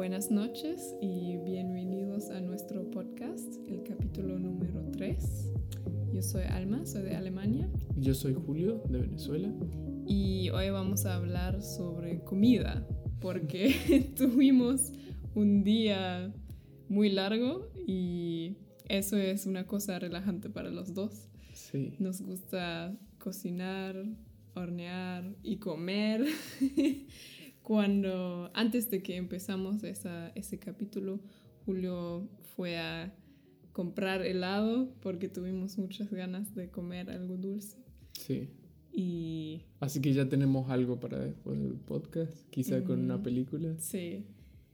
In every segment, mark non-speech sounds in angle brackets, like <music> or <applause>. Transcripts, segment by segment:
Buenas noches y bienvenidos a nuestro podcast, el capítulo número 3. Yo soy Alma, soy de Alemania. Yo soy Julio, de Venezuela. Y hoy vamos a hablar sobre comida, porque <laughs> tuvimos un día muy largo y eso es una cosa relajante para los dos. Sí. Nos gusta cocinar, hornear y comer. <laughs> Cuando, antes de que empezamos esa, ese capítulo, Julio fue a comprar helado porque tuvimos muchas ganas de comer algo dulce. Sí. Y... Así que ya tenemos algo para después del podcast, quizá con una película. Sí.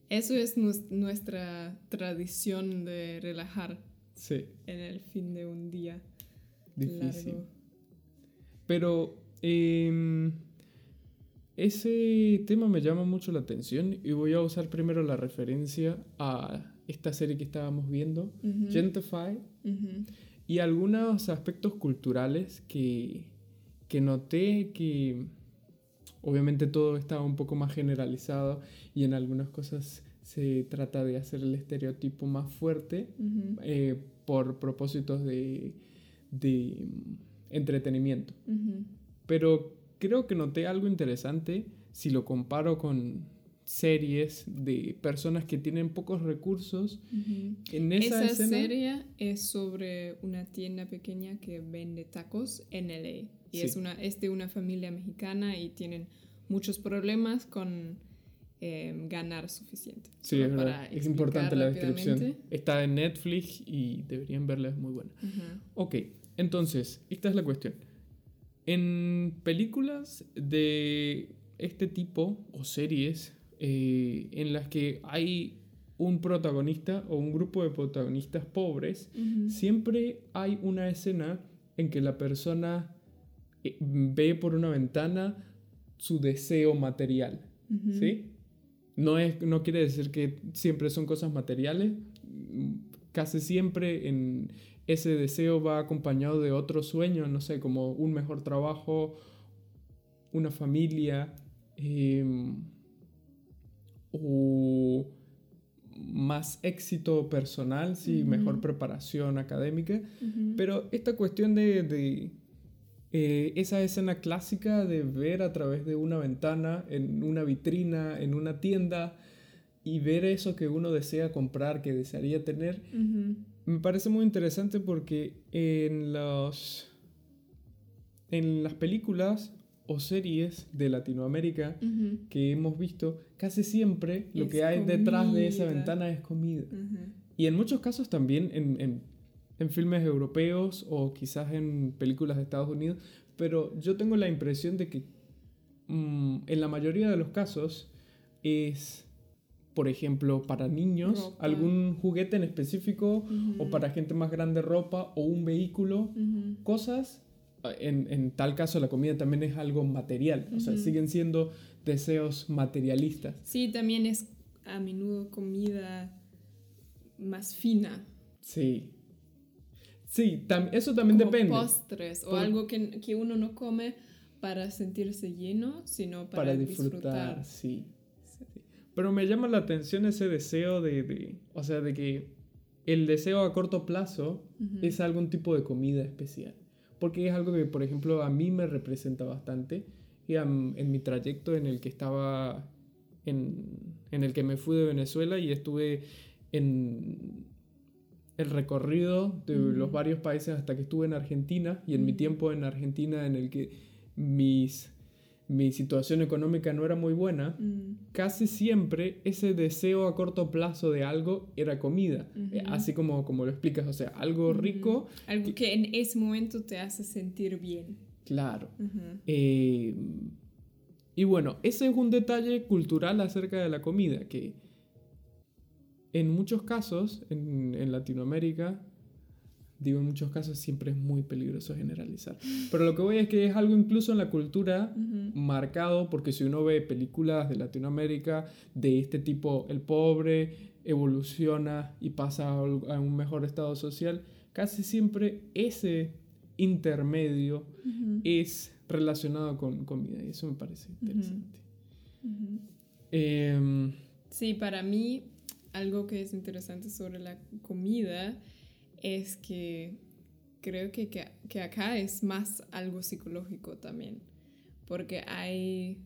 Eso es nuestra tradición de relajar. Sí. En el fin de un día. Difícil. Largo. Pero em, ese tema me llama mucho la atención y voy a usar primero la referencia a esta serie que estábamos viendo, Gentify, y algunos aspectos culturales que, que noté que obviamente todo estaba un poco más generalizado y en algunas cosas se trata de hacer el estereotipo más fuerte eh, por propósitos de, de entretenimiento. Pero creo que noté algo interesante si lo comparo con series de personas que tienen pocos recursos. En esa, serie es sobre una tienda pequeña que vende tacos en LA. Y es, una, es de una familia mexicana y tienen muchos problemas con em, ganar suficiente. Sí, es verdad. Es importante la descripción. Está en Netflix y deberían verla, es muy buena. Ok, entonces, esta es la cuestión. En películas de este tipo o series eh, en las que hay un protagonista o un grupo de protagonistas pobres, siempre hay una escena en que la persona eh, ve por una ventana su deseo material, ¿sí? No, es, no quiere decir que siempre son cosas materiales, casi siempre en, ese deseo va acompañado de otro sueño, no sé, como un mejor trabajo, una familia, em, o más éxito personal, sí, mejor preparación académica. Pero esta cuestión de, eh, esa escena clásica de ver a través de una ventana, en una vitrina, en una tienda, y ver eso que uno desea comprar, que desearía tener, me parece muy interesante porque en, los, en las películas o series de Latinoamérica que hemos visto, casi siempre lo que hay detrás de esa ventana es comida. Y en muchos casos también en, en, filmes europeos o quizás en películas de Estados Unidos, pero yo tengo la impresión de que mm, en la mayoría de los casos es por ejemplo, para niños, algún juguete en específico, o para gente más grande ropa, o un vehículo, cosas. En, en, tal caso, la comida también es algo material, o sea, siguen siendo deseos materialistas. Sí, también es a menudo comida más fina. Sí. Sí, eso también Como depende. Postres o algo que, que, uno no come para sentirse lleno, sino para, para disfrutar. Sí. Pero me llama la atención ese deseo de, o sea, de que el deseo a corto plazo es algún tipo de comida especial. Porque es algo que, por ejemplo, a mí me representa bastante. Y en mi trayecto en el que estaba, en, en el que me fui de Venezuela y estuve en el recorrido de los varios países hasta que estuve en Argentina y en mi tiempo en Argentina en el que mis mi situación económica no era muy buena, mm. casi siempre ese deseo a corto plazo de algo era comida. Eh, así como, como lo explicas, o sea, algo rico. Algo que, en ese momento te hace sentir bien. Claro. Eh, y bueno, ese es un detalle cultural acerca de la comida, que en muchos casos en, en Latinoamérica digo, en muchos casos siempre es muy peligroso generalizar. Pero lo que voy es que es algo incluso en la cultura marcado, porque si uno ve películas de Latinoamérica de este tipo, el pobre evoluciona y pasa a un mejor estado social, casi siempre ese intermedio es relacionado con comida y eso me parece interesante. Em, Sí, para mí algo que es interesante sobre la comida es que creo que, que, que acá es más algo psicológico también, porque hay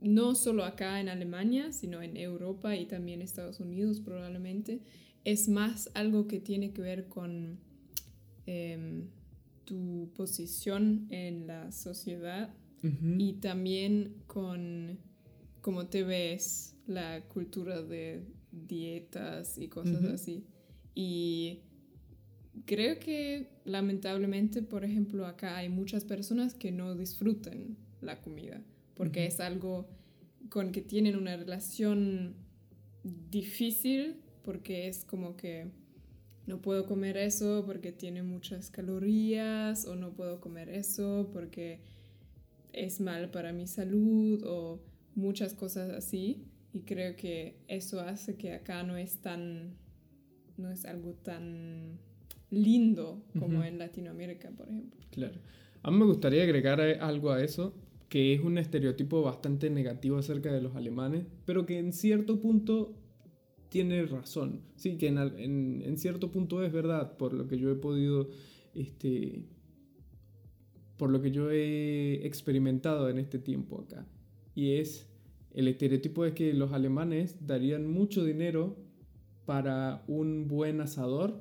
no solo acá en Alemania, sino en Europa y también Estados Unidos probablemente, es más algo que tiene que ver con em, tu posición en la sociedad y también con cómo te ves la cultura de dietas y cosas así. Y creo que lamentablemente, por ejemplo, acá hay muchas personas que no disfrutan la comida porque es algo con que tienen una relación difícil, porque es como que no puedo comer eso porque tiene muchas calorías, o no puedo comer eso porque es mal para mi salud, o muchas cosas así. Y creo que eso hace que acá no es tan, no es algo tan lindo como en Latinoamérica, por ejemplo. Claro. A mí me gustaría agregar algo a eso, que es un estereotipo bastante negativo acerca de los alemanes, pero que en cierto punto tiene razón. Sí, que en, en, cierto punto es verdad, por lo que yo he podido, este, por lo que yo he experimentado en este tiempo acá. Y es, el estereotipo es que los alemanes darían mucho dinero para un buen asador.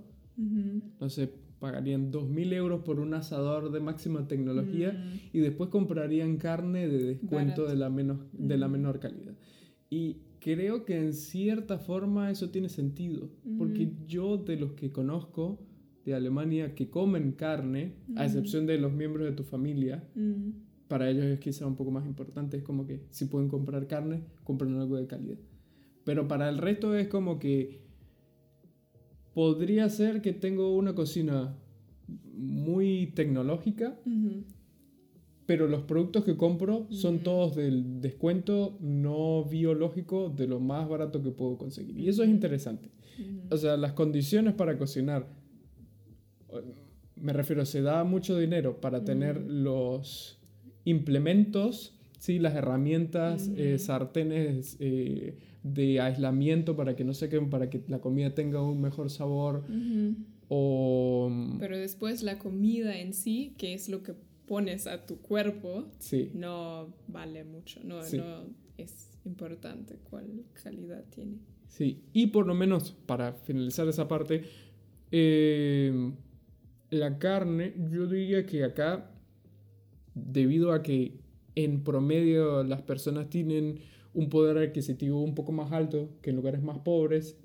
No sé, pagarían 2.000 euros por un asador de máxima tecnología mm. y después comprarían carne de descuento de la, menos, de la mm. menor calidad. Y creo que en cierta forma eso tiene sentido, porque mm. yo de los que conozco de Alemania que comen carne, a excepción de los miembros de tu familia, para ellos es quizá un poco más importante, es como que si pueden comprar carne, compran algo de calidad. Pero para el resto es como que podría ser que tengo una cocina muy tecnológica, pero los productos que compro son todos del descuento no biológico de lo más barato que puedo conseguir. Y eso es interesante. O sea, las condiciones para cocinar, me refiero, se da mucho dinero para tener los implementos, ¿sí? las herramientas, eh, sartenes, eh, de aislamiento para que no se queden, para que la comida tenga un mejor sabor. o... Pero después la comida en sí, que es lo que pones a tu cuerpo, no vale mucho, no, no es importante cuál calidad tiene. Sí, y por lo menos para finalizar esa parte, eh, la carne, yo diría que acá, debido a que en promedio las personas tienen un poder adquisitivo un poco más alto que en lugares más pobres,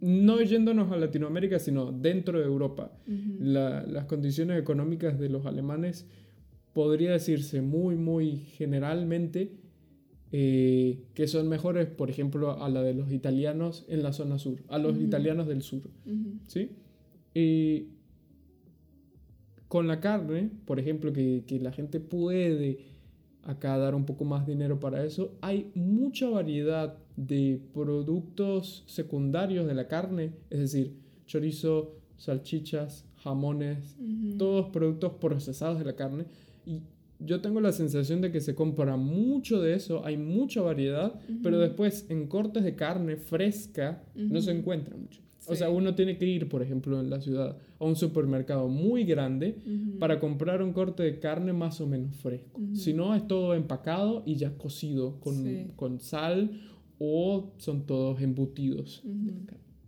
no yéndonos a Latinoamérica, sino dentro de Europa. las condiciones económicas de los alemanes podría decirse muy, muy generalmente eh, que son mejores, por ejemplo, a la de los italianos en la zona sur, a los italianos del sur. ¿sí? con la carne, por ejemplo, que, que la gente puede acá dar un poco más dinero para eso. Hay mucha variedad de productos secundarios de la carne, es decir, chorizo, salchichas, jamones, todos productos procesados de la carne. Y yo tengo la sensación de que se compra mucho de eso, hay mucha variedad, pero después en cortes de carne fresca no se encuentra mucho. O sea, uno tiene que ir, por ejemplo, en la ciudad a un supermercado muy grande para comprar un corte de carne más o menos fresco. Si no, es todo empacado y ya cocido con, con sal o son todos embutidos.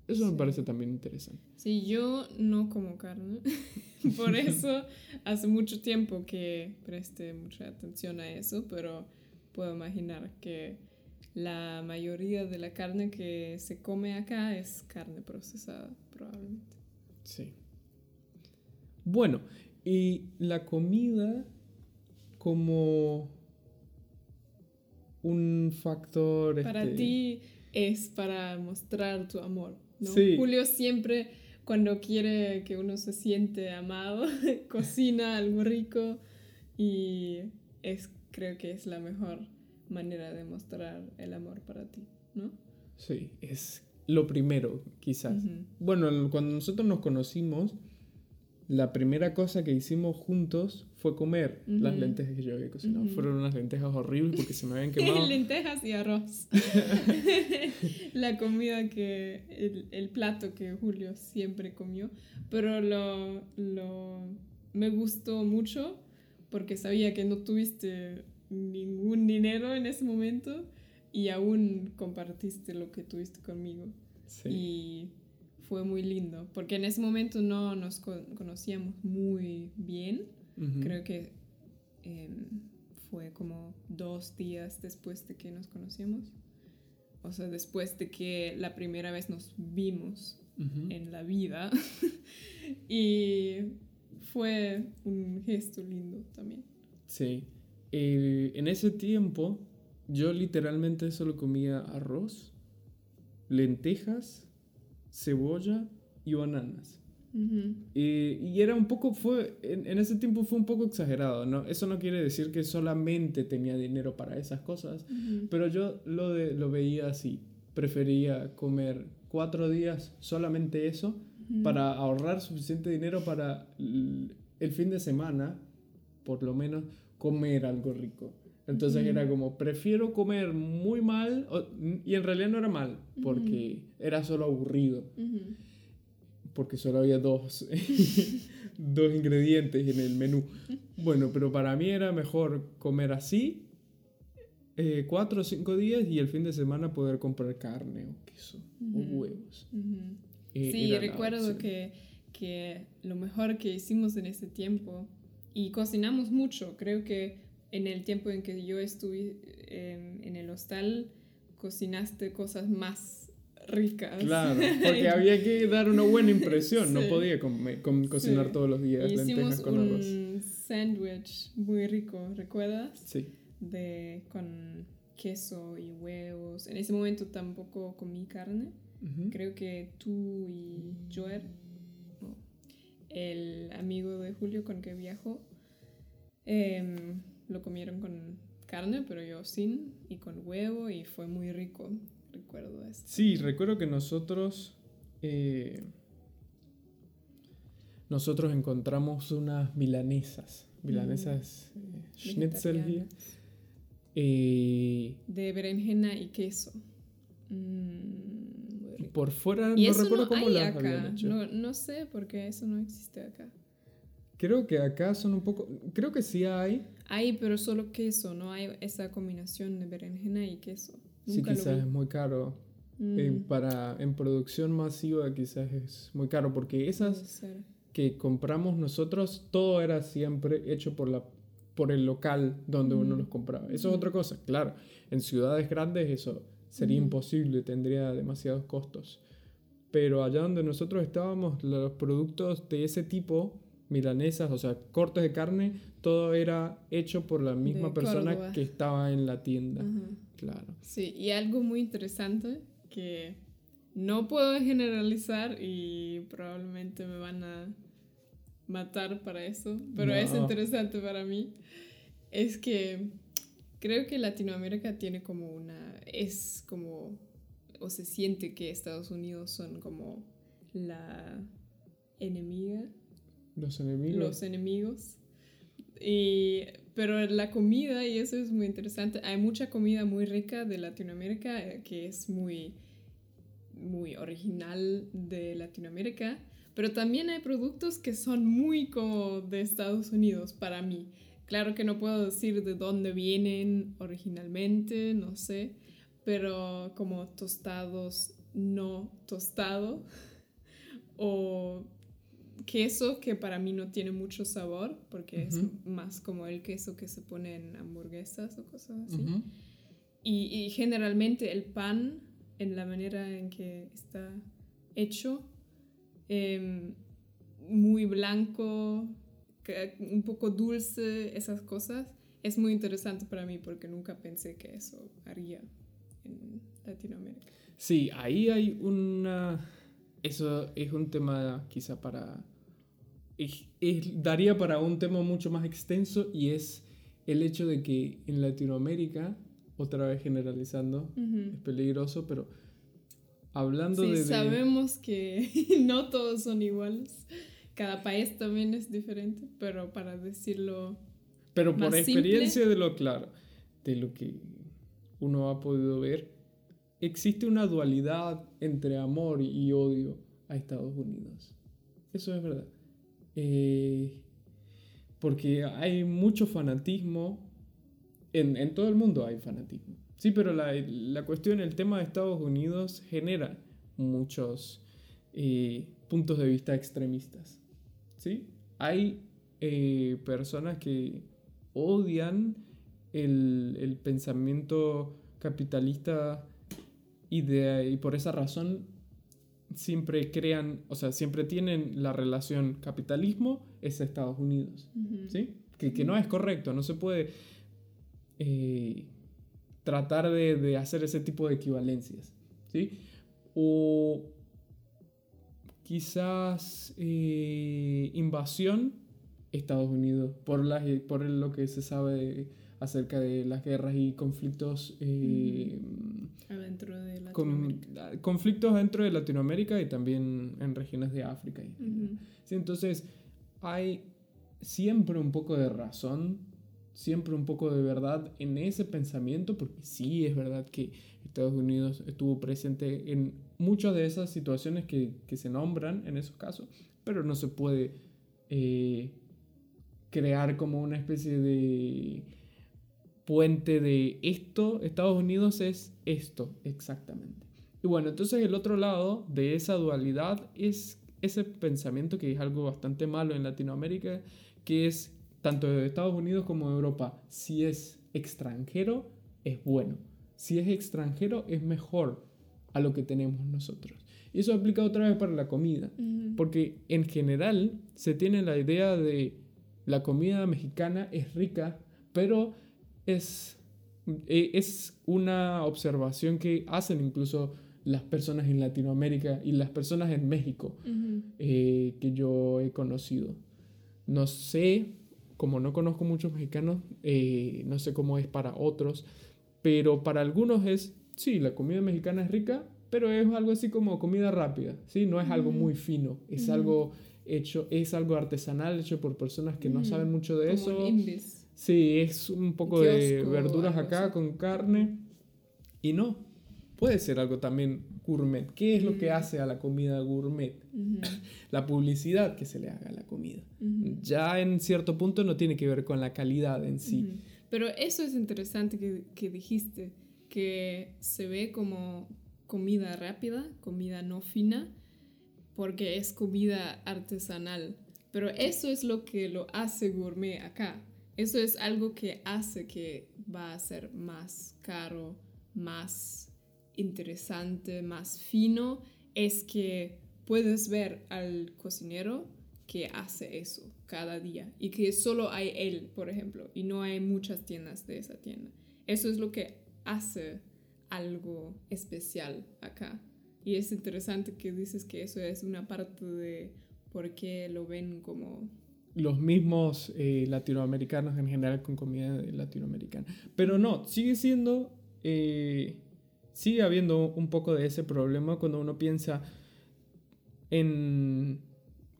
Eso me parece también interesante. Sí, yo no como carne. <laughs> por <laughs> eso hace mucho tiempo que presté mucha atención a eso, pero puedo imaginar que la mayoría de la carne que se come acá es carne procesada, probablemente. Sí. Bueno, y la comida como un factor... Para este, ti es para mostrar tu amor, ¿no? Julio siempre, cuando quiere que uno se siente amado, <laughs> cocina algo rico y es, creo que es la mejor manera de mostrar el amor para ti, ¿no? Sí, es lo primero, quizás. Bueno, cuando nosotros nos conocimos, la primera cosa que hicimos juntos fue comer las lentejas que yo había cocinado. Fueron unas lentejas horribles porque se me habían <laughs> quemado. lentejas y arroz. <laughs> la comida que, el, el, plato que Julio siempre comió. Pero lo, lo, me gustó mucho porque sabía que no tuviste ningún dinero en ese momento y aún compartiste lo que tuviste conmigo. Sí. Y fue muy lindo, porque en ese momento no nos conocíamos muy bien. Creo que em, fue como dos días después de que nos conocíamos. O sea, después de que la primera vez nos vimos en la vida. <laughs> y fue un gesto lindo también. Sí. Eh, en ese tiempo yo literalmente solo comía arroz, lentejas cebolla y bananas. y, era un poco, fue, en, ese tiempo fue un poco exagerado, ¿no? Eso no quiere decir que solamente tenía dinero para esas cosas, pero yo lo, de, lo veía así. Prefería comer cuatro días solamente eso para ahorrar suficiente dinero para el fin de semana, por lo menos, comer algo rico. Entonces era como, prefiero comer muy mal, y en realidad no era mal, porque era solo aburrido, porque solo había dos, <laughs> dos ingredientes en el menú. Bueno, pero para mí era mejor comer así, eh, cuatro o cinco días, y el fin de semana poder comprar carne o queso o huevos. Eh, sí, recuerdo que, que lo mejor que hicimos en ese tiempo, y cocinamos mucho, creo que en el tiempo en que yo estuve em, en el hostal, cocinaste cosas más ricas. Claro, <laughs> porque había que dar una buena impresión, no podía cocinar todos los días lentejas con arroz. un sándwich muy rico, ¿recuerdas? Sí. De, con queso y huevos. En ese momento tampoco comí carne. Creo que tú y Joer, el amigo de Julio con que viajó, eh, lo comieron con carne, pero yo sin, y con huevo, y fue muy rico, recuerdo esto. Sí, recuerdo que nosotros... Eh, nosotros encontramos unas milanesas, milanesas mm. eh, schnitzel eh, de berenjena y queso. Mm, por fuera no recuerdo cómo las habían hecho. No, no sé porque eso no existe acá. Creo que acá son un poco. Creo que sí hay. Hay, pero solo queso, no hay esa combinación de berenjena y queso. sí, quizás es muy caro. Eh, mm. para, en producción masiva quizás es muy caro porque esas que compramos nosotros, todo era siempre hecho por, la, por el local donde uno mm. los compraba. Eso es otra cosa, claro. En ciudades grandes eso sería imposible, tendría demasiados costos. Pero allá donde nosotros estábamos, los productos de ese tipo milanesas, o sea, cortes de carne, todo era hecho por la misma persona que estaba en la tienda. Claro. Sí, y algo muy interesante que no puedo generalizar y probablemente me van a matar para eso, pero es interesante para mí, es que creo que Latinoamérica tiene como una, es como, o se siente que Estados Unidos son como la enemiga los enemigos. Los enemigos. Y, pero la comida, y eso es muy interesante, hay mucha comida muy rica de Latinoamérica eh, que es muy, muy original de Latinoamérica, pero también hay productos que son muy como de Estados Unidos para mí. Claro que no puedo decir de dónde vienen originalmente, no sé, pero como tostados no tostado <laughs> o queso que para mí no tiene mucho sabor, porque es más como el queso que se pone en hamburguesas o cosas así. y, y, generalmente el pan, en la manera en que está hecho, em, muy blanco, un poco dulce, esas cosas, es muy interesante para mí porque nunca pensé que eso haría en Latinoamérica. Sí, ahí hay una... Eso es un tema quizá para daría para un tema mucho más extenso y es el hecho de que en Latinoamérica, otra vez generalizando, es peligroso, pero hablando sí, de, Sabemos que <laughs> no todos son iguales. Cada país también es diferente, pero para decirlo. Pero por experiencia de lo claro, de lo que uno ha podido ver, existe una dualidad entre amor y odio a Estados Unidos. Eso es verdad. Eh, porque hay mucho fanatismo, en, en, todo el mundo hay fanatismo. Sí, pero la, la, cuestión, el tema de Estados Unidos genera muchos eh, puntos de vista extremistas. ¿Sí? Hay eh, personas que odian el, el pensamiento capitalista y, de, y por esa razón siempre crean, o sea, siempre tienen la relación capitalismo es Estados Unidos, ¿sí? Que, que, no es correcto, no se puede eh, tratar de, de, hacer ese tipo de equivalencias, ¿sí? O quizás eh, invasión Estados Unidos, por, la, por lo que se sabe acerca de las guerras y conflictos eh, adentro de Latinoamérica. conflictos dentro de Latinoamérica y también en regiones de África. sí, entonces hay siempre un poco de razón, siempre un poco de verdad en ese pensamiento, porque sí es verdad que Estados Unidos estuvo presente en muchas de esas situaciones que, que se nombran en esos casos, pero no se puede eh, crear como una especie de puente de esto, Estados Unidos es esto exactamente. Y bueno, entonces el otro lado de esa dualidad es ese pensamiento que es algo bastante malo en Latinoamérica, que es tanto de Estados Unidos como de Europa, si es extranjero, es bueno. Si es extranjero, es mejor a lo que tenemos nosotros. Y eso aplica otra vez para la comida, porque en general se tiene la idea de la comida mexicana es rica, pero es, e, es una observación que hacen incluso las personas en Latinoamérica y las personas en México eh, que yo he conocido. No sé, como no conozco muchos mexicanos, eh, no sé cómo es para otros, pero para algunos es, sí, la comida mexicana es rica, pero es algo así como comida rápida, ¿sí? No es algo muy fino, es algo hecho, es algo artesanal, hecho por personas que no saben mucho de eso. Sí, es un poco de verduras acá con carne. Y no, puede ser algo también gourmet. ¿Qué es lo que hace a la comida gourmet? la publicidad que se le haga a la comida. Ya en cierto punto no tiene que ver con la calidad en sí. Pero eso es interesante que, que dijiste, que se ve como comida rápida, comida no fina, porque es comida artesanal. Pero eso es lo que lo hace gourmet acá. Eso es algo que hace que va a ser más caro, más interesante, más fino. Es que puedes ver al cocinero que hace eso cada día y que solo hay él, por ejemplo, y no hay muchas tiendas de esa tienda. Eso es lo que hace algo especial acá. Y es interesante que dices que eso es una parte de por qué lo ven como los mismos eh, latinoamericanos en general con comida latinoamericana. Pero no, sigue siendo, eh, sigue habiendo un poco de ese problema cuando uno piensa en,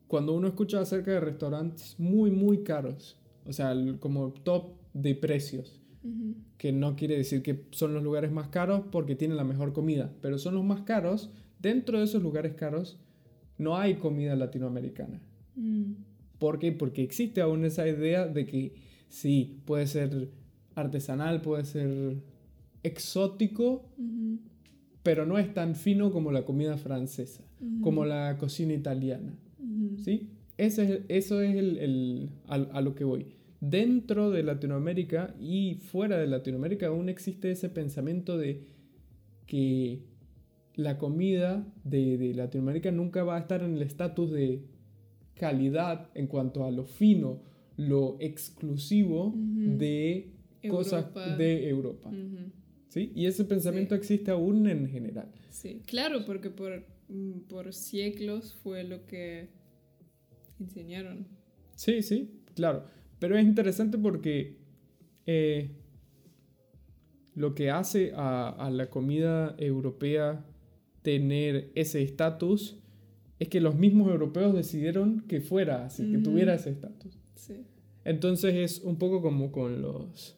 cuando uno escucha acerca de restaurantes muy, muy caros, o sea, como top de precios. Que no quiere decir que son los lugares más caros porque tienen la mejor comida, pero son los más caros. Dentro de esos lugares caros no hay comida latinoamericana. Mm. ¿Por qué? Porque existe aún esa idea de que sí, puede ser artesanal, puede ser exótico, pero no es tan fino como la comida francesa, como la cocina italiana. ¿Sí? Ese eso es el, a, lo que voy. Dentro de Latinoamérica y fuera de Latinoamérica aún existe ese pensamiento de que la comida de, de Latinoamérica nunca va a estar en el estatus de calidad en cuanto a lo fino, lo exclusivo de cosas de Europa. ¿Sí? Y ese pensamiento existe aún en general. Sí, claro, porque por, mm, por siglos fue lo que enseñaron. Sí, sí, claro. Pero es interesante porque eh, lo que hace a, a, la comida europea tener ese estatus es que los mismos europeos decidieron que fuera así, que tuviera ese estatus. Sí. Entonces es un poco como con los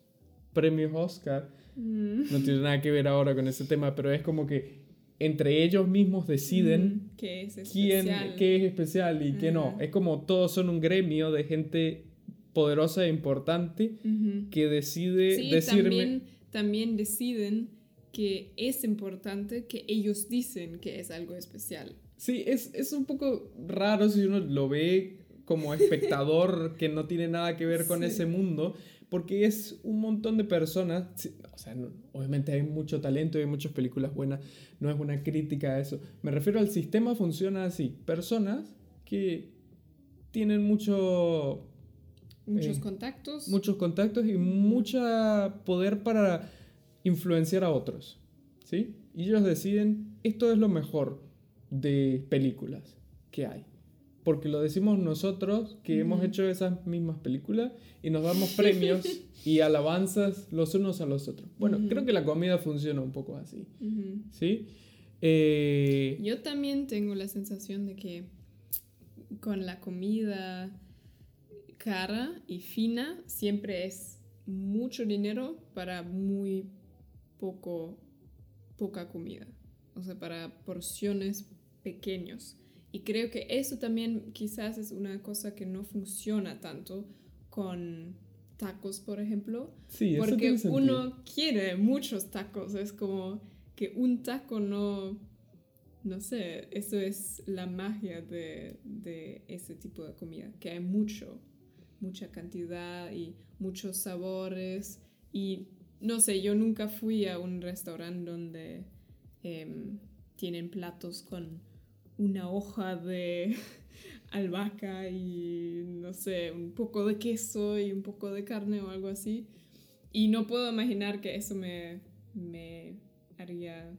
premios Oscar. Mm. No tiene nada que ver ahora con ese tema, pero es como que entre ellos mismos deciden mm, qué es quién qué es especial y qué no. Es como todos son un gremio de gente poderosa e importante que decide sí, También, también deciden que es importante que ellos dicen que es algo especial. Sí, es, es un poco raro si uno lo ve como espectador <laughs> que no tiene nada que ver con ese mundo, porque es un montón de personas, o sea, obviamente hay mucho talento y hay muchas películas buenas, no es una crítica a eso, me refiero al sistema funciona así, personas que tienen mucho... Muchos eh, contactos. Muchos contactos y mucho poder para influenciar a otros, ¿sí? Y ellos deciden, esto es lo mejor de películas que hay porque lo decimos nosotros que hemos hecho esas mismas películas y nos damos premios <laughs> y alabanzas los unos a los otros. Bueno, creo que la comida funciona un poco así. ¿Sí? Eh, Yo también tengo la sensación de que con la comida cara y fina siempre es mucho dinero para muy poco poca comida. O sea, para porciones pequeños. Y creo que eso también quizás es una cosa que no funciona tanto con tacos, por ejemplo. Sí, porque uno quiere muchos tacos. Es como que un taco no, no sé, eso es la magia de, de ese tipo de comida, que hay mucho, mucha cantidad y muchos sabores. Y no sé, yo nunca fui a un restaurante donde em, tienen platos con una hoja de <laughs> albahaca y no sé, un poco de queso y un poco de carne o algo así. Y no puedo imaginar que eso me, me haría,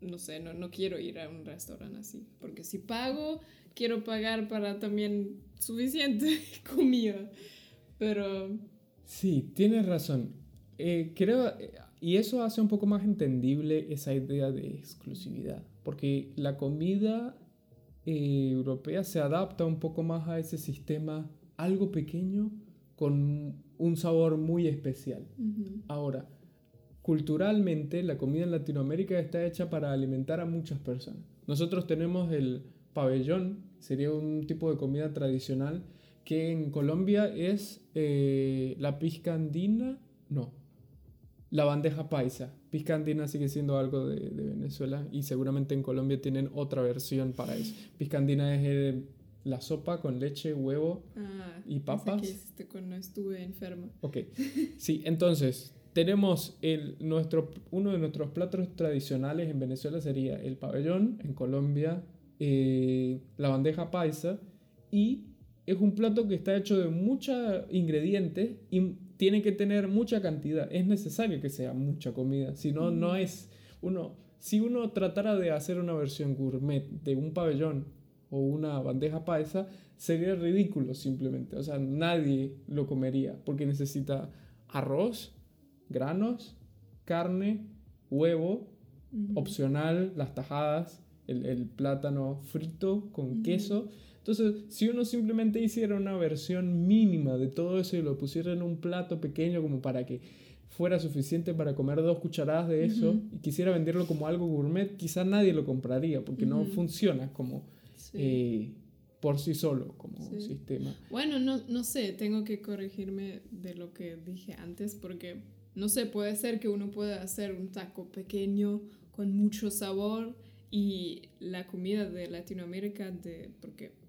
no sé, no, no quiero ir a un restaurante así. Porque si pago, quiero pagar para también suficiente <laughs> comida. Pero... Sí, tienes razón. Eh, creo, y eso hace un poco más entendible esa idea de exclusividad porque la comida eh, europea se adapta un poco más a ese sistema algo pequeño con un sabor muy especial. Ahora, culturalmente la comida en Latinoamérica está hecha para alimentar a muchas personas. Nosotros tenemos el pabellón, sería un tipo de comida tradicional que en Colombia es eh, la pizca andina, no, la bandeja paisa. Pizca andina sigue siendo algo de, Venezuela y seguramente en Colombia tienen otra versión para eso. Pizca andina es eh, la sopa con leche, huevo ah, y papas. Que cuando estuve enferma. Ok. Sí, entonces tenemos el, nuestro, uno de nuestros platos tradicionales en Venezuela sería el pabellón, en Colombia eh, la bandeja paisa y es un plato que está hecho de muchos ingredientes y tiene que tener mucha cantidad. Es necesario que sea mucha comida. Si no, no es. Uno, si uno tratara de hacer una versión gourmet de un pabellón o una bandeja paisa, sería ridículo simplemente. O sea, nadie lo comería porque necesita arroz, granos, carne, huevo, opcional, las tajadas, el, plátano frito con queso entonces, si uno simplemente hiciera una versión mínima de todo eso y lo pusiera en un plato pequeño como para que fuera suficiente para comer dos cucharadas de eso y quisiera venderlo como algo gourmet, quizá nadie lo compraría porque no funciona como eh, por sí solo como sistema. Bueno, no, no sé, tengo que corregirme de lo que dije antes porque, no sé, puede ser que uno pueda hacer un taco pequeño con mucho sabor y la comida de Latinoamérica, de, porque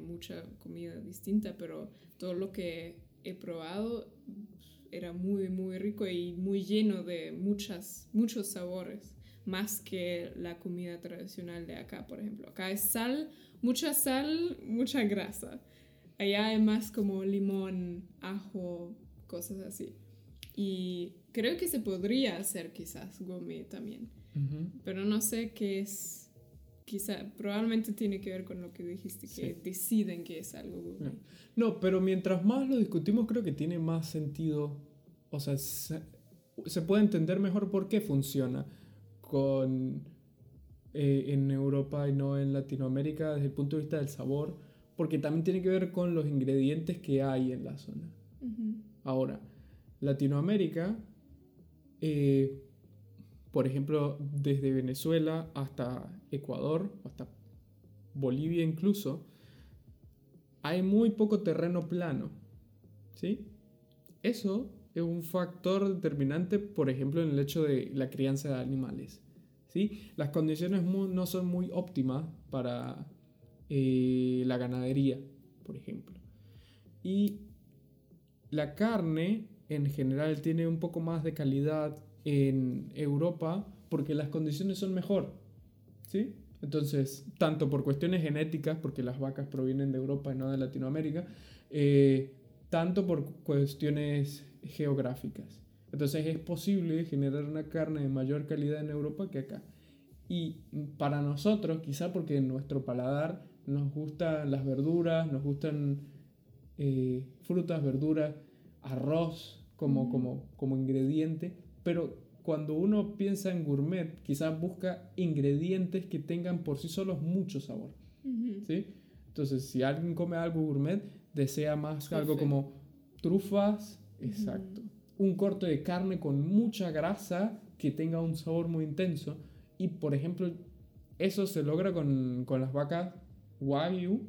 mucha comida distinta, pero todo lo que he probado era muy, muy rico y muy lleno de muchas, muchos sabores, más que la comida tradicional de acá, por ejemplo. Acá es sal, mucha sal, mucha grasa. Allá hay más como limón, ajo, cosas así. Y creo que se podría hacer quizás gourmet también, pero no sé qué es quizá, probablemente tiene que ver con lo que dijiste, que deciden que es algo No, pero mientras más lo discutimos, creo que tiene más sentido. O sea, se, puede entender mejor por qué funciona. Con eh, en Europa y no en Latinoamérica desde el punto de vista del sabor, porque también tiene que ver con los ingredientes que hay en la zona. Ahora, Latinoamérica, eh, por ejemplo, desde Venezuela hasta Ecuador, hasta Bolivia incluso, hay muy poco terreno plano. ¿Sí? Eso es un factor determinante, por ejemplo, en el hecho de la crianza de animales. ¿sí? Las condiciones no son muy óptimas para eh, la ganadería, por ejemplo. Y la carne en general tiene un poco más de calidad en Europa porque las condiciones son mejor. ¿sí? Entonces, tanto por cuestiones genéticas, porque las vacas provienen de Europa y no de Latinoamérica, eh, tanto por cuestiones geográficas. Entonces es posible generar una carne de mayor calidad en Europa que acá. Y para nosotros, quizá porque en nuestro paladar nos gustan las verduras, nos gustan eh, frutas, verduras, arroz como, mm. como, como ingrediente, pero cuando uno piensa en gourmet, quizás busca ingredientes que tengan por sí solos mucho sabor. ¿sí? Entonces, si alguien come algo gourmet, desea más algo como trufas, exacto. Un corte de carne con mucha grasa que tenga un sabor muy intenso. Y, por ejemplo, eso se logra con, con las vacas Wagyu.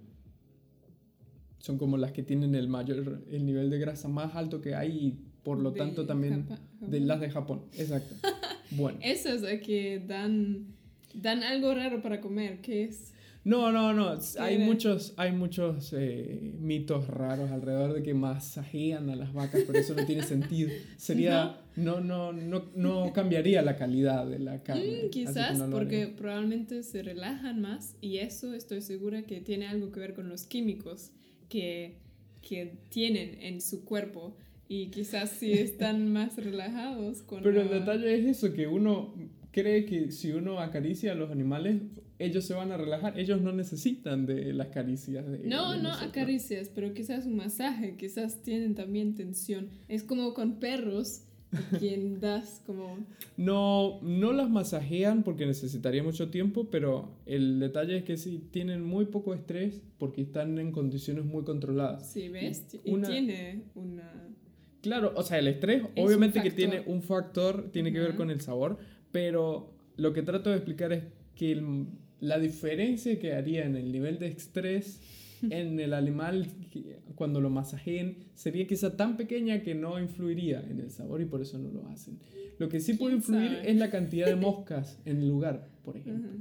Son como las que tienen el mayor, el nivel de grasa más alto que hay y por lo tanto también de las de Japón. Exacto. <laughs> Bueno. Esas que dan, dan algo raro para comer, ¿qué es? No, no, no. Hay muchos, hay muchos eh, mitos raros alrededor de que masajean a las vacas, pero eso no tiene sentido. Sería, <laughs> no, no, no, no cambiaría la calidad de la carne. Mm, quizás porque probablemente se relajan más y eso estoy segura que tiene algo que ver con los químicos que, que tienen en su cuerpo y quizás si están <laughs> más relajados con Pero el detalle es eso, que uno cree que si uno acaricia a los animales, ellos se van a relajar, ellos no necesitan de las caricias. De, no, no acaricias, pero quizás un masaje, quizás tienen también tensión. Es como con perros, a <laughs> quien das como... No, no las masajean porque necesitaría mucho tiempo, pero el detalle es que sí tienen muy poco estrés porque están en condiciones muy controladas. Sí, ¿ves? Y, tiene una Claro, o sea, el estrés obviamente que tiene un factor, tiene que ver con el sabor, pero lo que trato de explicar es que la diferencia que haría en el nivel de estrés <laughs> en el animal cuando lo masajeen sería quizá tan pequeña que no influiría en el sabor y por eso no lo hacen. Lo que sí puede influir es la cantidad de <laughs> moscas en el lugar, por ejemplo.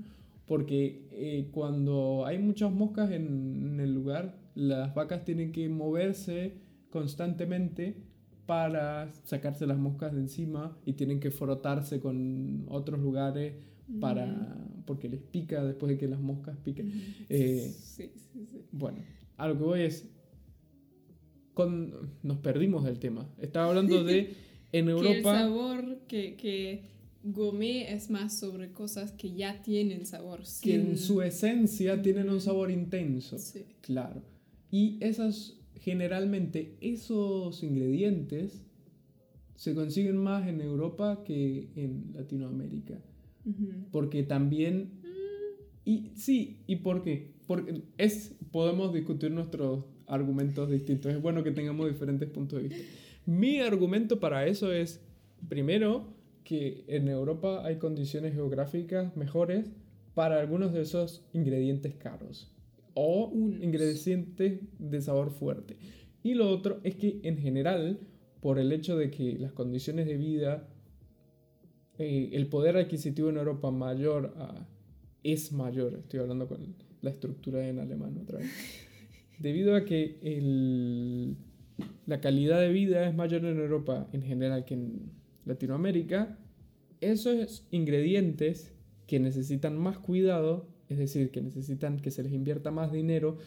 Porque eh, cuando hay muchas moscas en el lugar, las vacas tienen que moverse constantemente para sacarse las moscas de encima y tienen que frotarse con otros lugares para porque les pica después de que las moscas piquen. Eh, sí, sí, sí. Bueno, a lo que voy es con, nos perdimos del tema. Estaba hablando de <laughs> en Europa. que el sabor que, que gourmet es más sobre cosas que ya tienen sabor. Que en su esencia tienen un sabor intenso. Sí. Claro. Y esas generalmente esos ingredientes se consiguen más en Europa que en Latinoamérica. Porque también... Y sí, ¿y por qué? Porque es, podemos discutir nuestros argumentos distintos. Es bueno que tengamos diferentes puntos de vista. Mi argumento para eso es, primero, que en Europa hay condiciones geográficas mejores para algunos de esos ingredientes caros o ingredientes de sabor fuerte. Y lo otro es que en general, por el hecho de que las condiciones de vida, eh, el poder adquisitivo en Europa mayor es mayor, estoy hablando con la estructura en alemán otra vez, <laughs> debido a que el, la calidad de vida es mayor en Europa en general que en Latinoamérica, esos ingredientes que necesitan más cuidado es decir, que necesitan que se les invierta más dinero,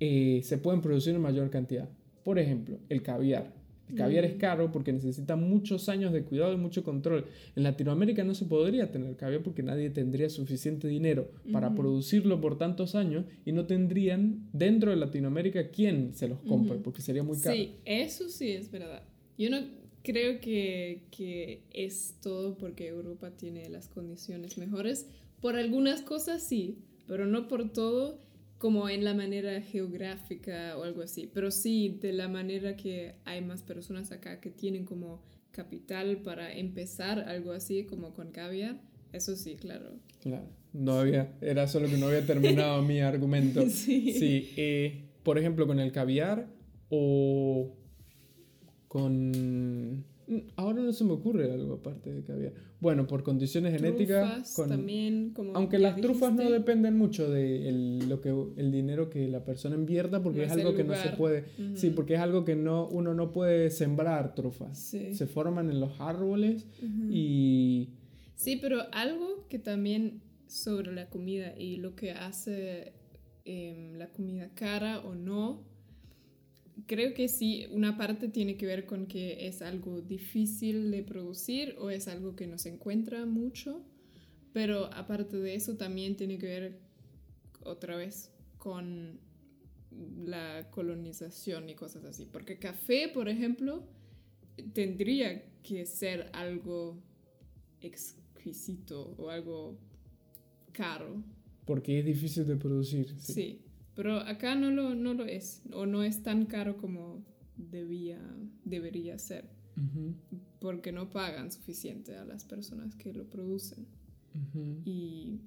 eh, se pueden producir en mayor cantidad. Por ejemplo, el caviar. El caviar es mm. caro porque necesita muchos años de cuidado y mucho control. En Latinoamérica no se podría tener caviar porque nadie tendría suficiente dinero para producirlo por tantos años y no tendrían dentro de Latinoamérica quien se los compre porque sería muy caro. Sí, eso sí es verdad. Yo no creo que, que es todo porque Europa tiene las condiciones mejores por algunas cosas sí, pero no por todo como en la manera geográfica o algo así, pero sí de la manera que hay más personas acá que tienen como capital para empezar algo así como con caviar, eso sí, claro. Claro, no había, era solo que no había terminado <laughs> mi argumento. Sí. Sí, eh, por ejemplo, con el caviar o con Mm, ahora no se me ocurre algo aparte de caviar. Bueno, por condiciones genéticas. también, aunque las trufas no dependen mucho de el, lo que, el dinero que la persona invierta, porque es algo que no se puede. Sí, porque es algo que no, uno no puede sembrar trufas. Se forman en los árboles y. Sí, pero algo que también sobre la comida y lo que hace em, la comida cara o no creo que sí, una parte tiene que ver con que es algo difícil de producir o es algo que no se encuentra mucho, pero aparte de eso también tiene que ver otra vez con la colonización y cosas así, porque café, por ejemplo, tendría que ser algo exquisito o algo caro. Porque es difícil de producir. sí. Pero acá no lo, no lo es, o no es tan caro como debía, debería ser, porque no pagan suficiente a las personas que lo producen. Y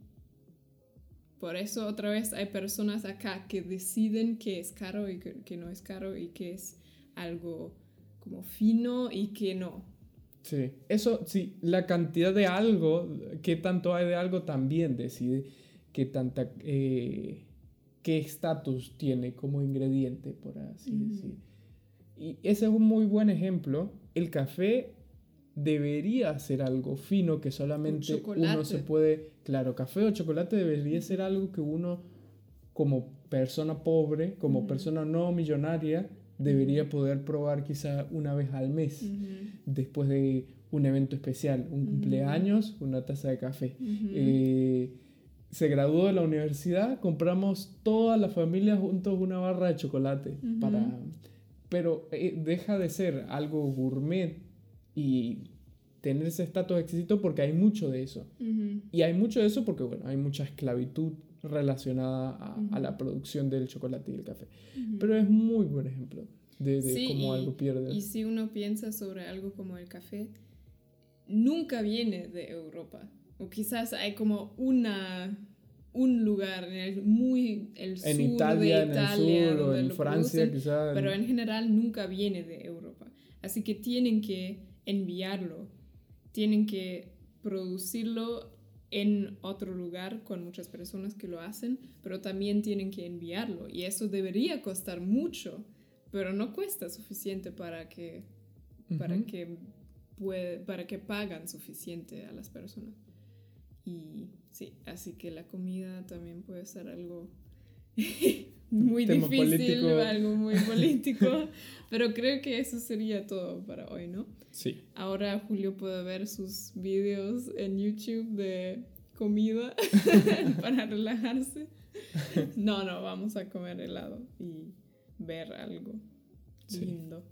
por eso otra vez hay personas acá que deciden que es caro y que, no es caro y que es algo como fino y que no. Sí, eso sí, la cantidad de algo, qué tanto hay de algo también decide qué tanta... Eh, qué estatus tiene como ingrediente, por así decir. Y ese es un muy buen ejemplo. El café debería ser algo fino que solamente uno se puede, claro, café o chocolate debería ser algo que uno como persona pobre, como persona no millonaria, debería poder probar quizá una vez al mes, después de un evento especial, un cumpleaños, una taza de café se graduó de la universidad, compramos toda la familia juntos una barra de chocolate para... Pero eh, deja de ser algo gourmet y tener ese estatus exquisito porque hay mucho de eso. Y hay mucho de eso porque, bueno, hay mucha esclavitud relacionada a, la producción del chocolate y el café. Pero es muy buen ejemplo de, cómo algo pierde. Y si uno piensa sobre algo como el café, nunca viene de Europa. O quizás hay como una un lugar en el, muy el sur de Italia, en el sur, o en Francia quizás. Pero en general nunca viene de Europa. Así que tienen que enviarlo, tienen que producirlo en otro lugar con muchas personas que lo hacen, pero también tienen que enviarlo y eso debería costar mucho, pero no cuesta suficiente para que para que puede, para que pagan suficiente a las personas. Y sí, así que la comida también puede ser algo <laughs> muy difícil, algo muy <laughs> político, pero creo que eso sería todo para hoy, ¿no? Sí. Ahora Julio puede ver sus videos en YouTube de comida <laughs> para relajarse. No, no, vamos a comer helado y ver algo lindo.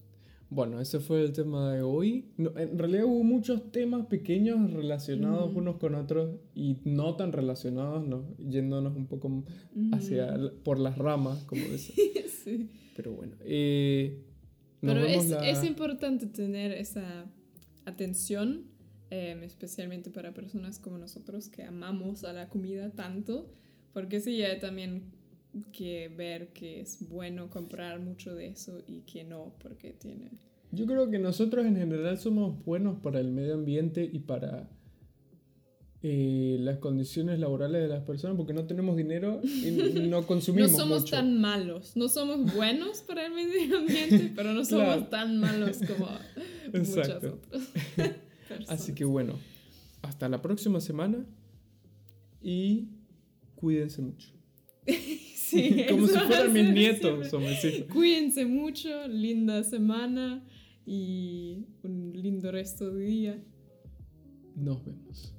Bueno, ese fue el tema de hoy. en realidad hubo muchos temas pequeños relacionados unos con otros y no tan relacionados, ¿no? yéndonos un poco hacia por las ramas, como decía. <laughs> sí. Pero bueno. Eh, Pero es, es, importante tener esa atención, em, especialmente para personas como nosotros que amamos a la comida tanto, porque sí, hay también que ver que es bueno comprar mucho de eso y que no, porque tiene... Yo creo que nosotros en general somos buenos para el medio ambiente y para eh, las condiciones laborales de las personas porque no tenemos dinero y <laughs> no consumimos. no somos tan malos, no somos buenos para el medio ambiente, pero no somos tan malos como <laughs> muchas otras. <laughs> Así que bueno, hasta la próxima semana y cuídense mucho. <laughs> Como si fueran mis nietos. Cuídense mucho, linda semana y un lindo resto de día. Nos vemos.